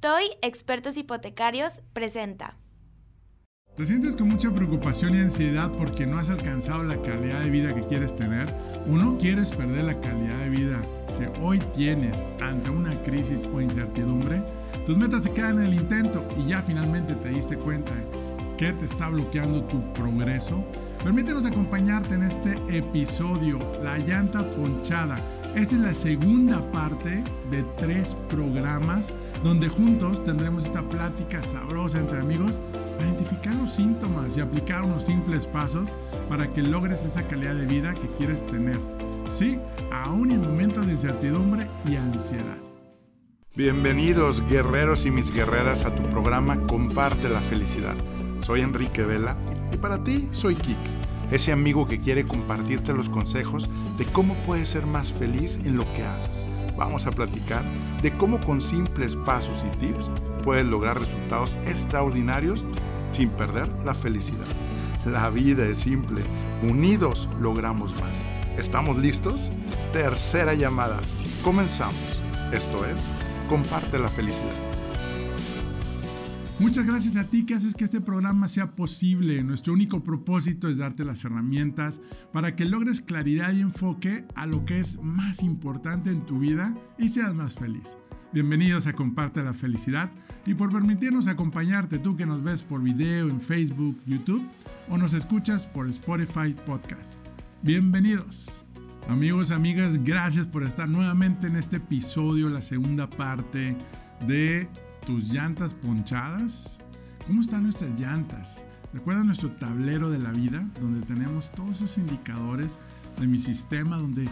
TOY Expertos Hipotecarios presenta. ¿Te sientes con mucha preocupación y ansiedad porque no has alcanzado la calidad de vida que quieres tener? ¿O no quieres perder la calidad de vida que hoy tienes ante una crisis o incertidumbre? Tus metas se quedan en el intento y ya finalmente te diste cuenta que te está bloqueando tu progreso. Permítenos acompañarte en este episodio, La llanta ponchada esta es la segunda parte de tres programas donde juntos tendremos esta plática sabrosa entre amigos para identificar los síntomas y aplicar unos simples pasos para que logres esa calidad de vida que quieres tener. Sí, aún en momentos de incertidumbre y ansiedad. Bienvenidos guerreros y mis guerreras a tu programa Comparte la felicidad. Soy Enrique Vela y para ti soy Kike ese amigo que quiere compartirte los consejos de cómo puedes ser más feliz en lo que haces. Vamos a platicar de cómo con simples pasos y tips puedes lograr resultados extraordinarios sin perder la felicidad. La vida es simple, unidos logramos más. ¿Estamos listos? Tercera llamada. Comenzamos. Esto es, comparte la felicidad. Muchas gracias a ti que haces que este programa sea posible. Nuestro único propósito es darte las herramientas para que logres claridad y enfoque a lo que es más importante en tu vida y seas más feliz. Bienvenidos a Comparte la Felicidad y por permitirnos acompañarte tú que nos ves por video en Facebook, YouTube o nos escuchas por Spotify Podcast. Bienvenidos. Amigos, amigas, gracias por estar nuevamente en este episodio, la segunda parte de tus llantas ponchadas? ¿Cómo están nuestras llantas? Recuerda nuestro tablero de la vida, donde tenemos todos esos indicadores de mi sistema, donde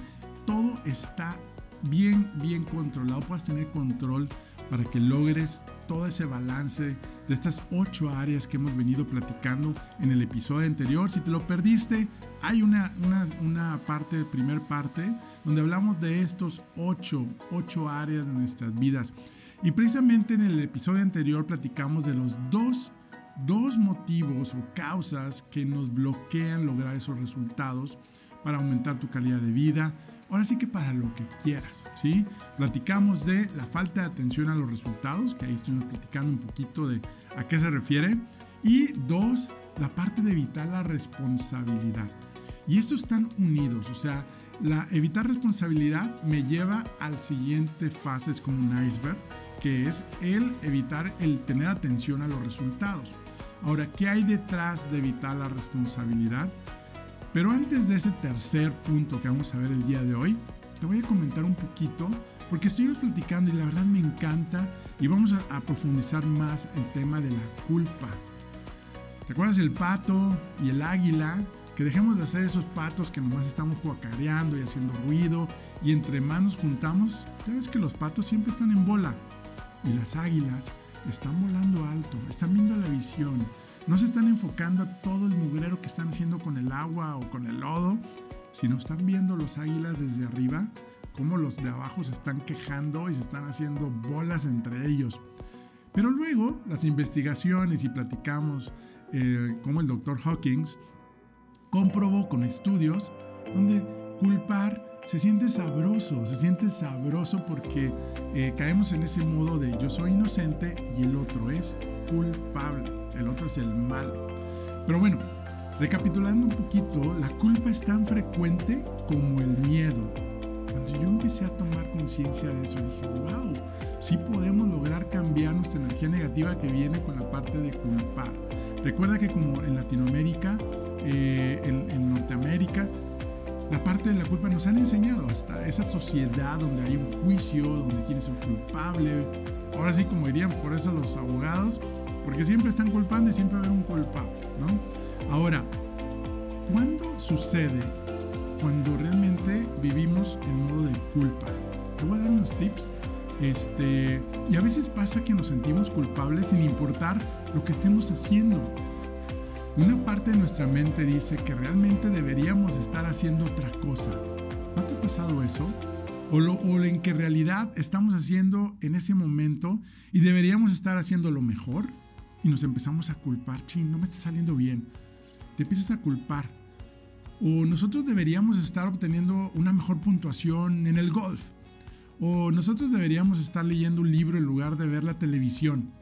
todo está bien, bien controlado. Puedes tener control para que logres todo ese balance de estas ocho áreas que hemos venido platicando en el episodio anterior. Si te lo perdiste, hay una, una, una parte, primer parte, donde hablamos de estos ocho, ocho áreas de nuestras vidas. Y precisamente en el episodio anterior platicamos de los dos, dos motivos o causas que nos bloquean lograr esos resultados para aumentar tu calidad de vida. Ahora sí que para lo que quieras, ¿sí? Platicamos de la falta de atención a los resultados, que ahí estuvimos platicando un poquito de a qué se refiere. Y dos, la parte de evitar la responsabilidad. Y estos están unidos, o sea, la evitar responsabilidad me lleva al siguiente fase, es como un iceberg que es el evitar el tener atención a los resultados. Ahora, ¿qué hay detrás de evitar la responsabilidad? Pero antes de ese tercer punto que vamos a ver el día de hoy, te voy a comentar un poquito, porque estuvimos platicando y la verdad me encanta y vamos a, profundizar más el tema de la culpa. ¿Te acuerdas el pato y el águila? Que dejemos de hacer esos patos que nomás estamos cuacareando y haciendo ruido y entre manos juntamos. Ya ves que los patos siempre están en bola y las águilas están volando alto, están viendo la visión, no se están enfocando a todo el mugrero que están haciendo con el agua o con el lodo, sino están viendo los águilas desde arriba, cómo los de abajo se están quejando y se están haciendo bolas entre ellos. Pero luego las investigaciones y platicamos eh, como el doctor Hawkins comprobó con estudios donde culpar se siente sabroso, se siente sabroso porque eh, caemos en ese modo de yo soy inocente y el otro es culpable, el otro es el malo. Pero bueno, recapitulando un poquito, la culpa es tan frecuente como el miedo. Cuando yo empecé a tomar conciencia de eso, dije, wow, sí podemos lograr cambiar nuestra energía negativa que viene con la parte de culpar. Recuerda que como en Latinoamérica, eh, en Norteamérica, la parte de la culpa nos han enseñado hasta esa sociedad donde hay un juicio, donde quién es culpable. Ahora sí, como dirían por eso los abogados, porque siempre están culpando y siempre va a haber un culpable, ¿no? Ahora, ¿cuándo sucede cuando realmente vivimos en modo de culpa? Te voy a dar unos tips. Este, y a veces pasa que nos sentimos culpables sin importar lo que estemos haciendo. Una parte de nuestra mente dice que realmente deberíamos estar haciendo otra cosa. ¿No te ha pasado eso? O, lo, o en que realidad estamos haciendo en ese momento y deberíamos estar haciendo lo mejor y nos empezamos a culpar, ching, no me está saliendo bien. Te empiezas a culpar. O nosotros deberíamos estar obteniendo una mejor puntuación en el golf. O nosotros deberíamos estar leyendo un libro en lugar de ver la televisión.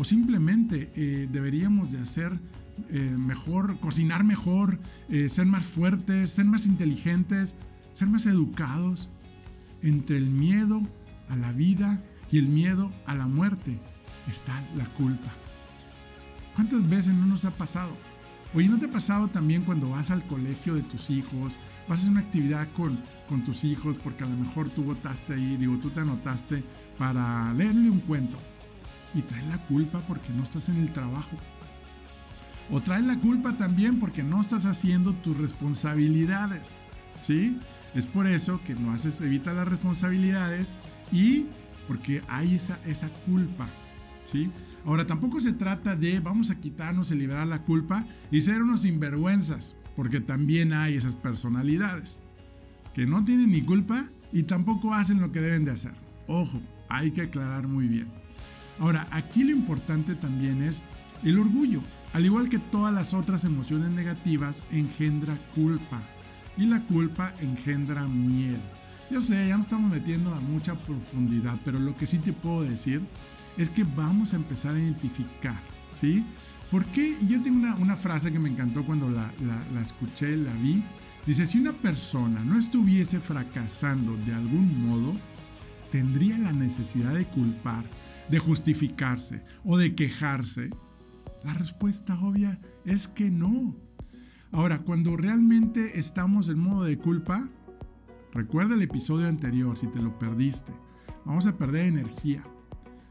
O simplemente eh, deberíamos de hacer eh, mejor, cocinar mejor, eh, ser más fuertes, ser más inteligentes, ser más educados. Entre el miedo a la vida y el miedo a la muerte está la culpa. ¿Cuántas veces no nos ha pasado? Oye, ¿no te ha pasado también cuando vas al colegio de tus hijos, vas a una actividad con, con tus hijos porque a lo mejor tú votaste ahí, digo, tú te anotaste para leerle un cuento y traes la culpa porque no estás en el trabajo? O traes la culpa también porque no estás haciendo tus responsabilidades, ¿sí? Es por eso que no haces, evita las responsabilidades y porque hay esa, esa culpa, ¿sí? Ahora, tampoco se trata de vamos a quitarnos y liberar la culpa y ser unos sinvergüenzas, porque también hay esas personalidades que no tienen ni culpa y tampoco hacen lo que deben de hacer. Ojo, hay que aclarar muy bien. Ahora, aquí lo importante también es el orgullo. Al igual que todas las otras emociones negativas, engendra culpa. Y la culpa engendra miedo. Yo sé, ya nos estamos metiendo a mucha profundidad, pero lo que sí te puedo decir es que vamos a empezar a identificar, ¿sí? ¿Por qué? Y yo tengo una, frase que me encantó cuando la, la escuché, la vi. Dice, si una persona no estuviese fracasando de algún modo, tendría la necesidad de culpar, de justificarse o de quejarse. La respuesta obvia es que no. Ahora, cuando realmente estamos en modo de culpa, recuerda el episodio anterior si te lo perdiste. Vamos a perder energía,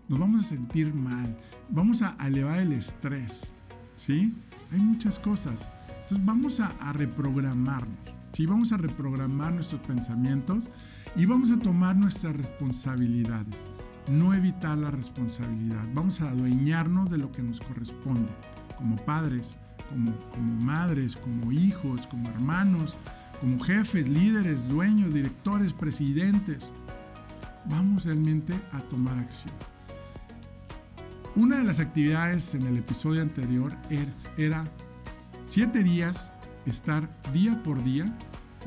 nos vamos a sentir mal, vamos a elevar el estrés, ¿sí? Hay muchas cosas. Entonces vamos a, reprogramarnos, ¿sí? Vamos a reprogramar nuestros pensamientos y vamos a tomar nuestras responsabilidades, no evitar la responsabilidad. Vamos a adueñarnos de lo que nos corresponde, como padres, como, como madres, como hijos, como hermanos, como jefes, líderes, dueños, directores, presidentes. Vamos realmente a tomar acción. Una de las actividades en el episodio anterior era siete días estar día por día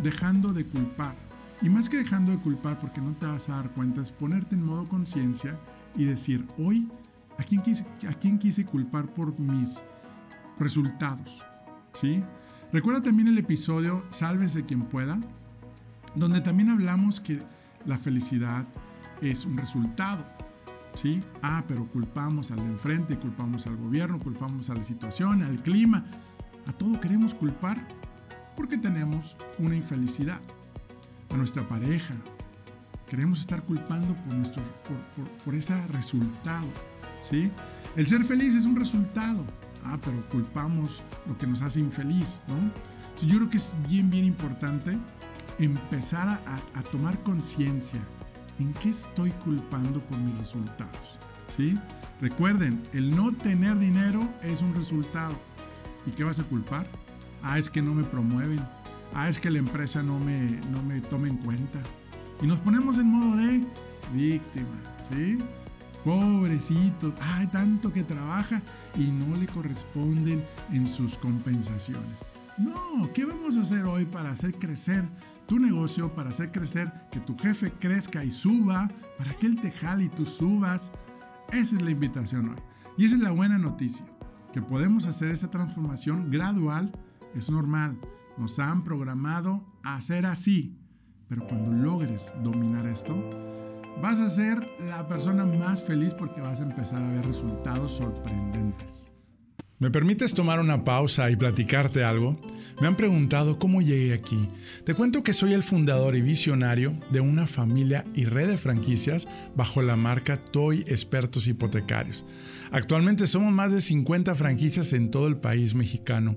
dejando de culpar. Y más que dejando de culpar porque no te vas a dar cuenta, es ponerte en modo conciencia y decir, hoy, ¿a quién, quise, ¿a quién quise culpar por mis resultados? ¿Sí? Recuerda también el episodio Sálvese quien pueda, donde también hablamos que la felicidad es un resultado. ¿sí? Ah, pero culpamos al de enfrente, culpamos al gobierno, culpamos a la situación, al clima. A todo queremos culpar porque tenemos una infelicidad. A nuestra pareja. Queremos estar culpando por, nuestro, por, ese resultado, ¿sí? El ser feliz es un resultado. Ah, pero culpamos lo que nos hace infeliz, ¿no? yo creo que es bien, bien importante empezar a, a tomar conciencia ¿En qué estoy culpando por mis resultados? ¿Sí? Recuerden, el no tener dinero es un resultado. ¿Y qué vas a culpar? Ah, es que no me promueven. Ah, es que la empresa no me, no me toma en cuenta. Y nos ponemos en modo de víctima, ¿sí? Pobrecito, hay tanto que trabaja y no le corresponden en sus compensaciones. No, ¿qué vamos a hacer hoy para hacer crecer tu negocio, para hacer crecer que tu jefe crezca y suba, para que él te jale y tú subas? Esa es la invitación hoy. Y esa es la buena noticia, que podemos hacer esa transformación gradual, es normal. Nos han programado a hacer así, pero cuando logres dominar esto, vas a ser la persona más feliz porque vas a empezar a ver resultados sorprendentes. ¿Me permites tomar una pausa y platicarte algo? Me han preguntado cómo llegué aquí. Te cuento que soy el fundador y visionario de una familia y red de franquicias bajo la marca Toy Expertos Hipotecarios. Actualmente somos más de 50 franquicias en todo el país mexicano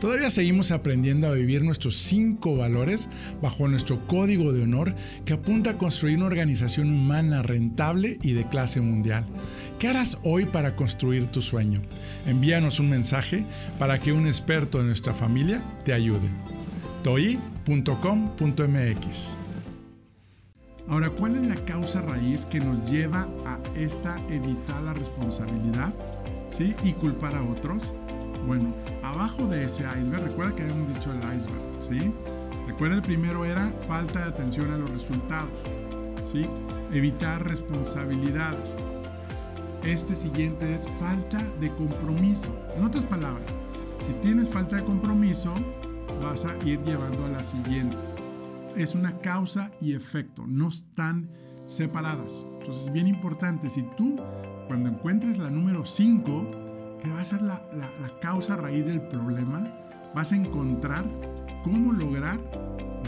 Todavía seguimos aprendiendo a vivir nuestros cinco valores bajo nuestro código de honor que apunta a construir una organización humana rentable y de clase mundial. ¿Qué harás hoy para construir tu sueño? Envíanos un mensaje para que un experto de nuestra familia te ayude. TOI www.com.mx. Ahora, ¿cuál es la causa raíz que nos lleva a esta evitar la responsabilidad ¿sí? y culpar a otros? Bueno, abajo de ese iceberg, recuerda que habíamos dicho el iceberg, ¿sí? Recuerda el primero era falta de atención a los resultados, ¿sí? Evitar responsabilidades. Este siguiente es falta de compromiso. En otras palabras, si tienes falta de compromiso, vas a ir llevando a las siguientes. Es una causa y efecto, no están separadas. Entonces es bien importante, si tú cuando encuentres la número 5, que va a ser la, la causa raíz del problema, vas a encontrar cómo lograr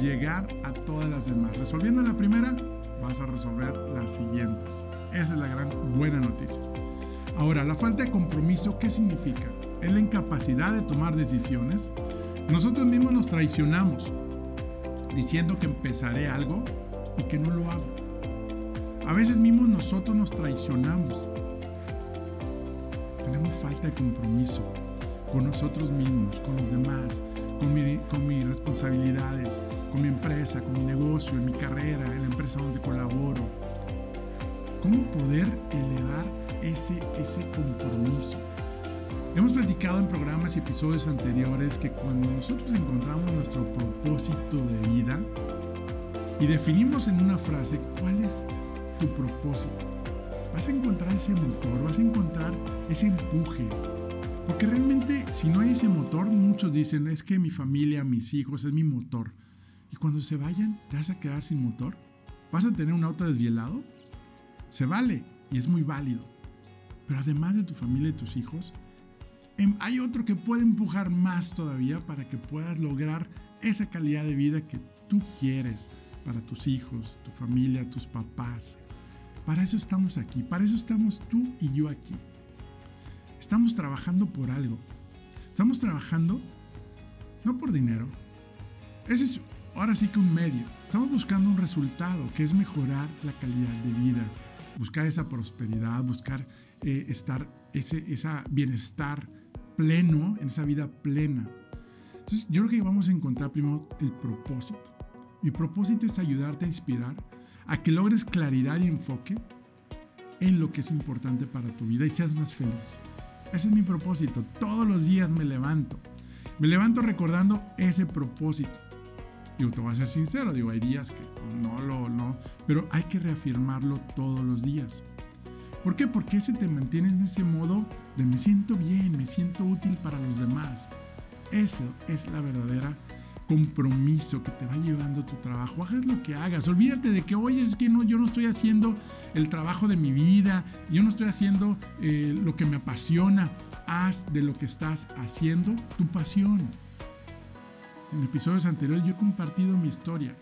llegar a todas las demás. Resolviendo la primera, vas a resolver las siguientes. Esa es la gran buena noticia. Ahora, la falta de compromiso, ¿qué significa? Es la incapacidad de tomar decisiones, nosotros mismos nos traicionamos diciendo que empezaré algo y que no lo hago. A veces mismos nosotros nos traicionamos. Tenemos falta de compromiso con nosotros mismos, con los demás, con, con mis responsabilidades, con mi empresa, con mi negocio, en mi carrera, en la empresa donde colaboro. ¿Cómo poder elevar ese, ese compromiso? Hemos platicado en programas y episodios anteriores que cuando nosotros encontramos nuestro propósito de vida y definimos en una frase cuál es tu propósito, vas a encontrar ese motor, vas a encontrar ese empuje. Porque realmente si no hay ese motor, muchos dicen, es que mi familia, mis hijos, es mi motor. Y cuando se vayan, ¿te vas a quedar sin motor? ¿Vas a tener un auto desvielado? Se vale y es muy válido. Pero además de tu familia y tus hijos, Em, hay otro que puede empujar más todavía para que puedas lograr esa calidad de vida que tú quieres para tus hijos, tu familia, tus papás. Para eso estamos aquí, para eso estamos tú y yo aquí. Estamos trabajando por algo. Estamos trabajando no por dinero. Ese es ahora sí que un medio. Estamos buscando un resultado que es mejorar la calidad de vida, buscar esa prosperidad, buscar eh, estar ese esa bienestar pleno, en esa vida plena. Entonces, yo creo que vamos a encontrar primero el propósito. Mi propósito es ayudarte a inspirar a que logres claridad y enfoque en lo que es importante para tu vida y seas más feliz. Ese es mi propósito. Todos los días me levanto. Me levanto recordando ese propósito. Digo, te voy a ser sincero, digo, hay días que no lo, no, pero hay que reafirmarlo todos los días. ¿Por qué? Porque ese te mantiene en ese modo de me siento bien, me siento útil para los demás. Eso es la verdadera compromiso que te va llevando tu trabajo. Hagas lo que hagas. Olvídate de que, oye, es que no, yo no estoy haciendo el trabajo de mi vida, yo no estoy haciendo eh, lo que me apasiona. Haz de lo que estás haciendo tu pasión. En episodios anteriores yo he compartido mi historia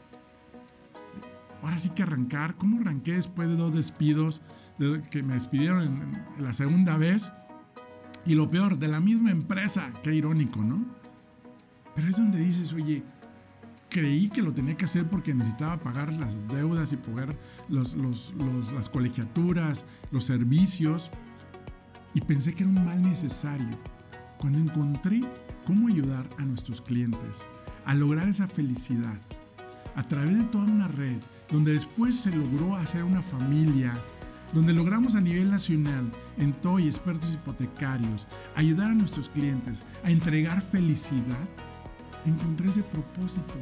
ahora sí que arrancar. ¿Cómo arranqué después de dos despidos? De que me despidieron en, la segunda vez. Y lo peor, de la misma empresa. Qué irónico, ¿no? Pero es donde dices, oye, creí que lo tenía que hacer porque necesitaba pagar las deudas y pagar los, las colegiaturas, los servicios. Y pensé que era un mal necesario. Cuando encontré cómo ayudar a nuestros clientes a lograr esa felicidad a través de toda una red donde después se logró hacer una familia, donde logramos a nivel nacional, en TOY, expertos hipotecarios, ayudar a nuestros clientes a entregar felicidad, encontré ese propósito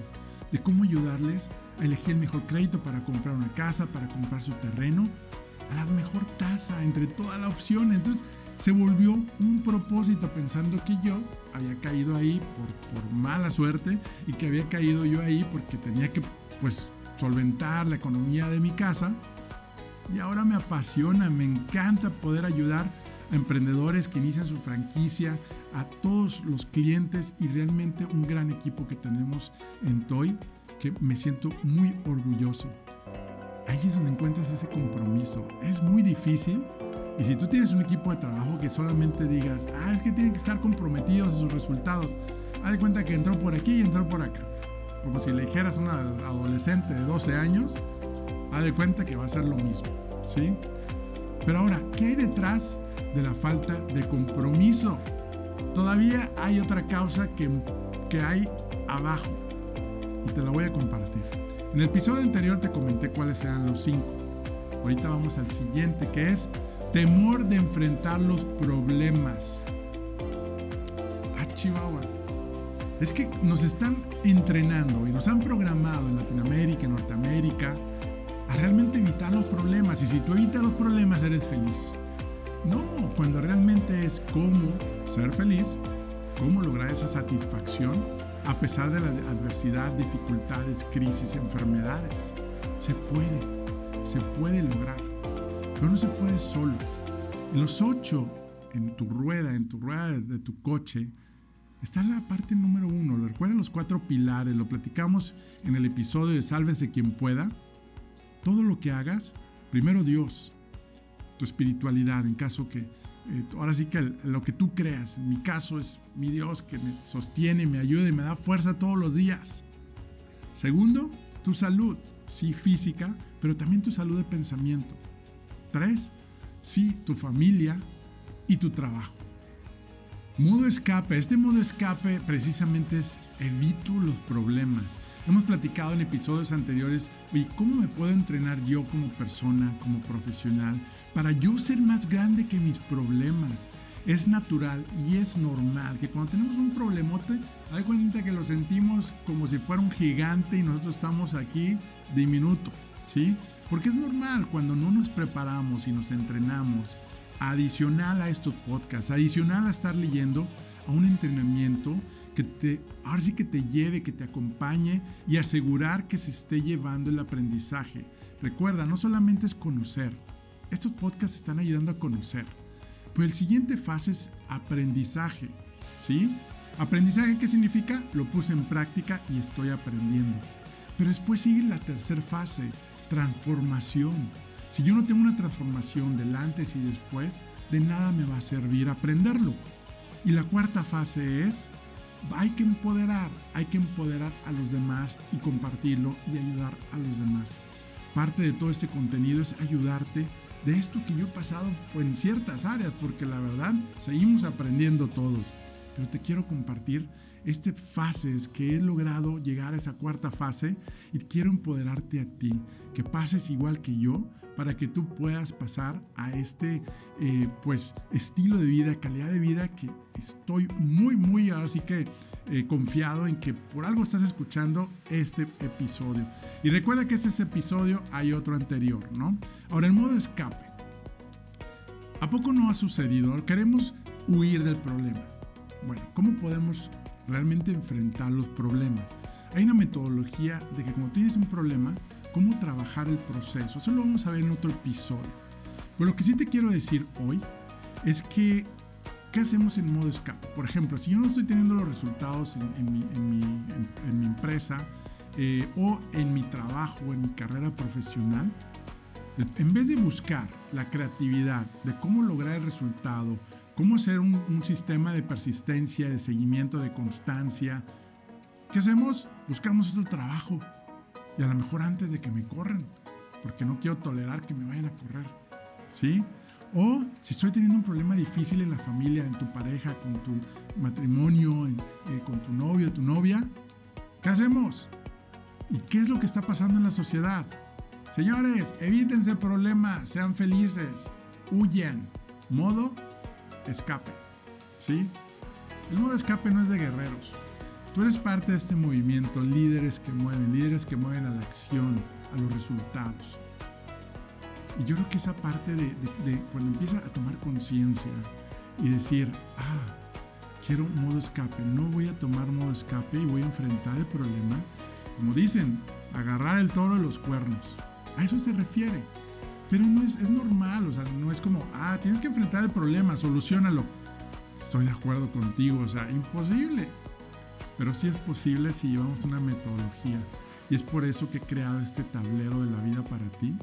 de cómo ayudarles a elegir el mejor crédito para comprar una casa, para comprar su terreno, a la mejor tasa entre toda la opción. Entonces se volvió un propósito pensando que yo había caído ahí por, por mala suerte y que había caído yo ahí porque tenía que pues solventar la economía de mi casa. Y ahora me apasiona, me encanta poder ayudar emprendedores que inician su franquicia, a todos los clientes y realmente un gran equipo que tenemos en Toy, que me siento muy orgulloso. Ahí es donde encuentras ese compromiso. Es muy difícil. Y si tú tienes un equipo de trabajo que solamente digas, ah, es que tienen que estar comprometidos a sus resultados, haz de cuenta que entró por aquí y entró por acá como si le dijeras a una adolescente de 12 años, haz de cuenta que va a ser lo mismo, ¿sí? Pero ahora, ¿qué hay detrás de la falta de compromiso? Todavía hay otra causa que, que hay abajo. y te la voy a compartir. En el episodio anterior te comenté cuáles eran los cinco. Ahorita vamos al siguiente que es temor de enfrentar los problemas. Ah, Chihuahua. Es que nos están entrenando y nos han programado en Latinoamérica, en Norteamérica, a realmente evitar los problemas. Y si tú evitas los problemas, eres feliz. No, cuando realmente es cómo ser feliz, cómo lograr esa satisfacción a pesar de la adversidad, dificultades, crisis, enfermedades. Se puede, se puede lograr, pero no se puede solo. Los ocho en tu rueda, en tu rueda de tu coche, está la parte número uno. Lo los cuatro pilares, lo platicamos en el episodio de Sálvese quien pueda. Todo lo que hagas, primero Dios, tu espiritualidad, en caso que, eh, ahora sí que lo que tú creas, en mi caso es mi Dios que me sostiene, me ayuda y me da fuerza todos los días. Segundo, tu salud, sí física, pero también tu salud de pensamiento. Tres, sí tu familia y tu trabajo. Modo escape, este modo escape precisamente es evito los problemas. Hemos platicado en episodios anteriores, oye, ¿cómo me puedo entrenar yo como persona, como profesional, para yo ser más grande que mis problemas? Es natural y es normal que cuando tenemos un problemote, hay cuenta que lo sentimos como si fuera un gigante y nosotros estamos aquí diminuto, ¿sí? Porque es normal cuando no nos preparamos y nos entrenamos, adicional a estos podcasts, adicional a estar leyendo, a un entrenamiento, que te, ahora sí que te lleve, que te acompañe y asegurar que se esté llevando el aprendizaje. Recuerda, no solamente es conocer, estos podcasts están ayudando a conocer. Pero el siguiente fase es aprendizaje, ¿sí? Aprendizaje, ¿qué significa? Lo puse en práctica y estoy aprendiendo. Pero después sigue la tercera fase, transformación. Si yo no tengo una transformación del antes y después, de nada me va a servir aprenderlo. Y la cuarta fase es hay que empoderar, hay que empoderar a los demás y compartirlo y ayudar a los demás. Parte de todo este contenido es ayudarte de esto que yo he pasado en ciertas áreas, porque la verdad seguimos aprendiendo todos. Pero te quiero compartir este fases que he logrado llegar a esa cuarta fase y quiero empoderarte a ti, que pases igual que yo para que tú puedas pasar a este eh, pues estilo de vida, calidad de vida que estoy muy muy ahora sí que eh, confiado en que por algo estás escuchando este episodio. Y recuerda que este es episodio, hay otro anterior, ¿no? Ahora el modo escape. ¿A poco no ha sucedido? Queremos huir del problema. Bueno, ¿cómo podemos realmente enfrentar los problemas. Hay una metodología de que cuando tienes un problema, cómo trabajar el proceso. Eso lo vamos a ver en otro episodio. Pero lo que sí te quiero decir hoy es que, ¿qué hacemos en modo escape? Por ejemplo, si yo no estoy teniendo los resultados en, mi, empresa eh, o en mi trabajo, en mi carrera profesional, en vez de buscar la creatividad de cómo lograr el resultado, cómo hacer un, sistema de persistencia, de seguimiento, de constancia. ¿Qué hacemos? Buscamos otro trabajo. Y a lo mejor antes de que me corran, porque no quiero tolerar que me vayan a correr. ¿Sí? O si estoy teniendo un problema difícil en la familia, en tu pareja, con tu matrimonio, eh, con tu novio, tu novia, ¿qué hacemos? ¿Y qué es lo que está pasando en la sociedad? Señores, evítense problemas, sean felices, huyen. Modo escape. ¿Sí? El modo escape no es de guerreros. Tú eres parte de este movimiento, líderes que mueven, líderes que mueven a la acción, a los resultados. Y yo creo que esa parte de, cuando empieza a tomar conciencia y decir, ah, quiero modo escape, no voy a tomar modo escape y voy a enfrentar el problema, como dicen, agarrar el toro de los cuernos. A eso se refiere. Pero no es, es normal, o sea, no es como, ah, tienes que enfrentar el problema, solucionalo. Estoy de acuerdo contigo, o sea, imposible. Pero sí es posible si llevamos una metodología. Y es por eso que he creado este tablero de la vida para ti,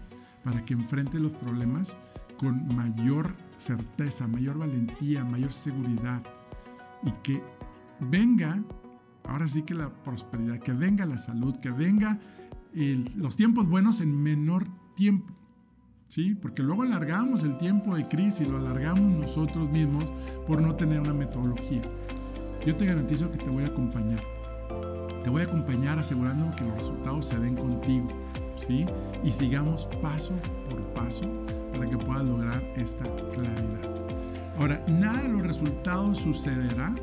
para que enfrente los problemas con mayor certeza, mayor valentía, mayor seguridad. Y que venga, ahora sí que la prosperidad, que venga la salud, que venga los tiempos buenos en menor tiempo. ¿sí? Porque luego alargamos el tiempo de crisis, lo alargamos nosotros mismos por no tener una metodología. Yo te garantizo que te voy a acompañar. Te voy a acompañar asegurando que los resultados se den contigo, ¿sí? Y sigamos paso por paso para que puedas lograr esta claridad. Ahora, nada de los resultados sucederá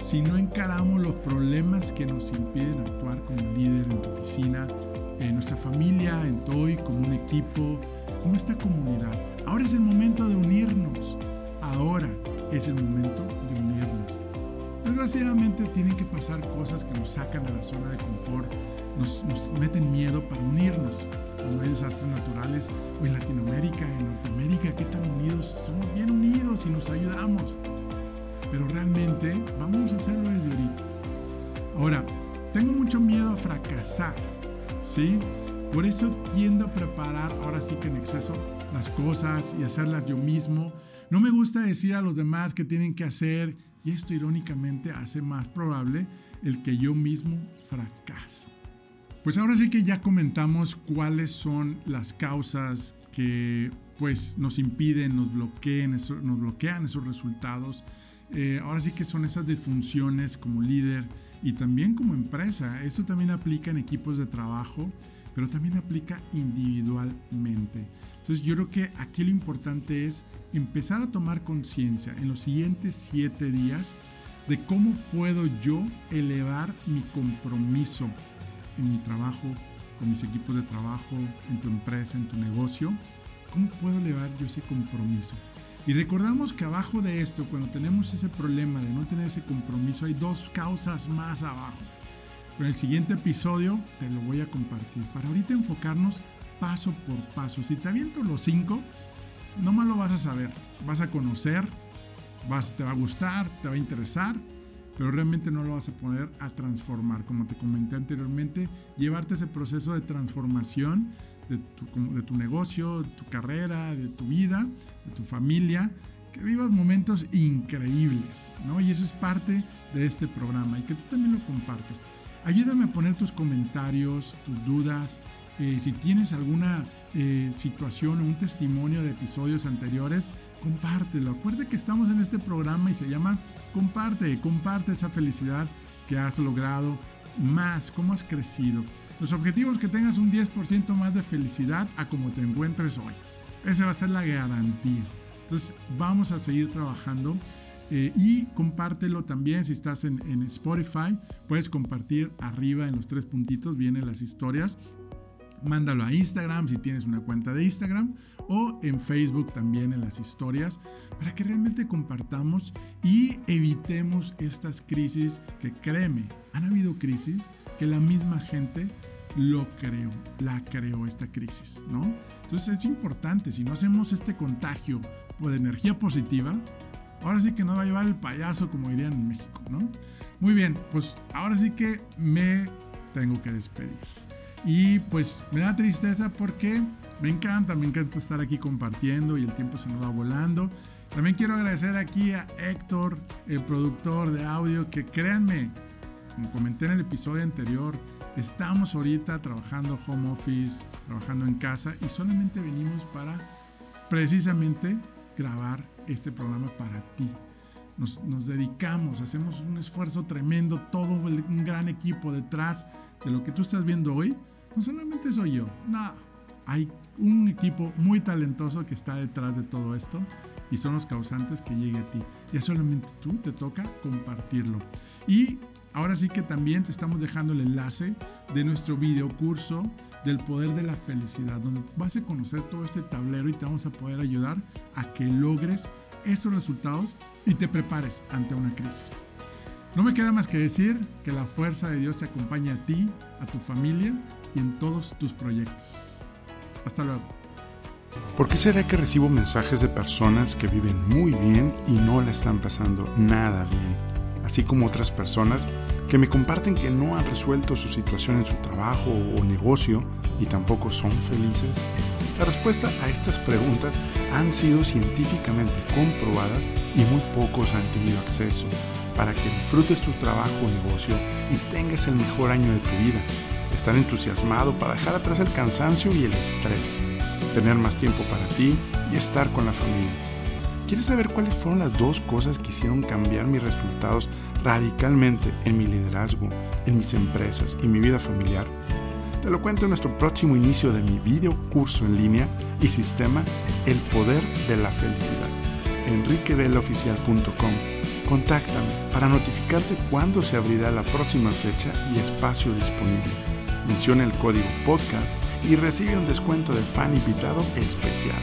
si no encaramos los problemas que nos impiden actuar como líder en tu oficina, en nuestra familia, en TOY, como un equipo, como esta comunidad. Ahora es el momento de unirnos. Ahora es el momento de unirnos. Desgraciadamente tienen que pasar cosas que nos sacan de la zona de confort, nos, nos meten miedo para unirnos. Cuando hay desastres naturales, o en Latinoamérica, en Norteamérica, ¿qué tan unidos? Somos bien unidos y nos ayudamos. Pero realmente vamos a hacerlo desde ahorita. Ahora, tengo mucho miedo a fracasar, ¿sí? Por eso tiendo a preparar, ahora sí que en exceso, las cosas y hacerlas yo mismo. No me gusta decir a los demás qué tienen que hacer y esto irónicamente hace más probable el que yo mismo fracase. Pues ahora sí que ya comentamos cuáles son las causas que pues nos impiden, nos bloquean, nos bloquean esos resultados. Eh, ahora sí que son esas disfunciones como líder y también como empresa. Eso también aplica en equipos de trabajo, pero también aplica individualmente. Entonces yo creo que aquí lo importante es empezar a tomar conciencia en los siguientes siete días de cómo puedo yo elevar mi compromiso en mi trabajo, con mis equipos de trabajo, en tu empresa, en tu negocio. ¿Cómo puedo elevar yo ese compromiso? Y recordamos que abajo de esto, cuando tenemos ese problema de no tener ese compromiso, hay dos causas más abajo. Pero en el siguiente episodio te lo voy a compartir. Para ahorita enfocarnos paso por paso. Si te aviento los cinco, no más lo vas a saber. Vas a conocer, vas, te va a gustar, te va a interesar, pero realmente no lo vas a poner a transformar. Como te comenté anteriormente, llevarte ese proceso de transformación de tu, negocio, de tu carrera, de tu vida, de tu familia, que vivas momentos increíbles, ¿no? Y eso es parte de este programa y que tú también lo compartas. Ayúdame a poner tus comentarios, tus dudas, eh, si tienes alguna eh, situación o un testimonio de episodios anteriores, compártelo. Acuérdate que estamos en este programa y se llama Comparte, comparte esa felicidad que has logrado más, cómo has crecido. Los objetivos que tengas un 10% más de felicidad a como te encuentres hoy. Esa va a ser la garantía. Entonces vamos a seguir trabajando eh, y compártelo también si estás en, en, Spotify. Puedes compartir arriba en los tres puntitos, vienen las historias. Mándalo a Instagram si tienes una cuenta de Instagram o en Facebook también en las historias para que realmente compartamos y evitemos estas crisis que créeme, han habido crisis que la misma gente lo creó, la creó esta crisis, ¿no? Entonces es importante, si no hacemos este contagio de energía positiva, ahora sí que no va a llevar el payaso, como dirían en México, ¿no? Muy bien, pues ahora sí que me tengo que despedir. Y pues me da tristeza porque me encanta, me encanta estar aquí compartiendo y el tiempo se nos va volando. También quiero agradecer aquí a Héctor, el productor de audio, que créanme, como comenté en el episodio anterior, estamos ahorita trabajando home office, trabajando en casa y solamente venimos para precisamente grabar este programa para ti. Nos, nos, dedicamos, hacemos un esfuerzo tremendo, todo un gran equipo detrás de lo que tú estás viendo hoy. No solamente soy yo, no, hay un equipo muy talentoso que está detrás de todo esto y son los causantes que llegue a ti. Ya solamente tú te toca compartirlo. Y Ahora sí que también te estamos dejando el enlace de nuestro video curso del poder de la felicidad, donde vas a conocer todo este tablero y te vamos a poder ayudar a que logres esos resultados y te prepares ante una crisis. No me queda más que decir que la fuerza de Dios te acompaña a ti, a tu familia y en todos tus proyectos. Hasta luego. ¿Por qué será que recibo mensajes de personas que viven muy bien y no la están pasando nada bien? Así como otras personas que me comparten que no han resuelto su situación en su trabajo o negocio y tampoco son felices? La respuesta a estas preguntas han sido científicamente comprobadas y muy pocos han tenido acceso para que disfrutes tu trabajo o negocio y tengas el mejor año de tu vida. Estar entusiasmado para dejar atrás el cansancio y el estrés. Tener más tiempo para ti y estar con la familia. ¿Quieres saber cuáles fueron las dos cosas que hicieron cambiar mis resultados radicalmente en mi liderazgo, en mis empresas y mi vida familiar? Te lo cuento en nuestro próximo inicio de mi video curso en línea y sistema El Poder de la Felicidad. enriquevelaoficial.com Contáctame para notificarte cuándo se abrirá la próxima fecha y espacio disponible. Menciona el código podcast y recibe un descuento de fan invitado especial.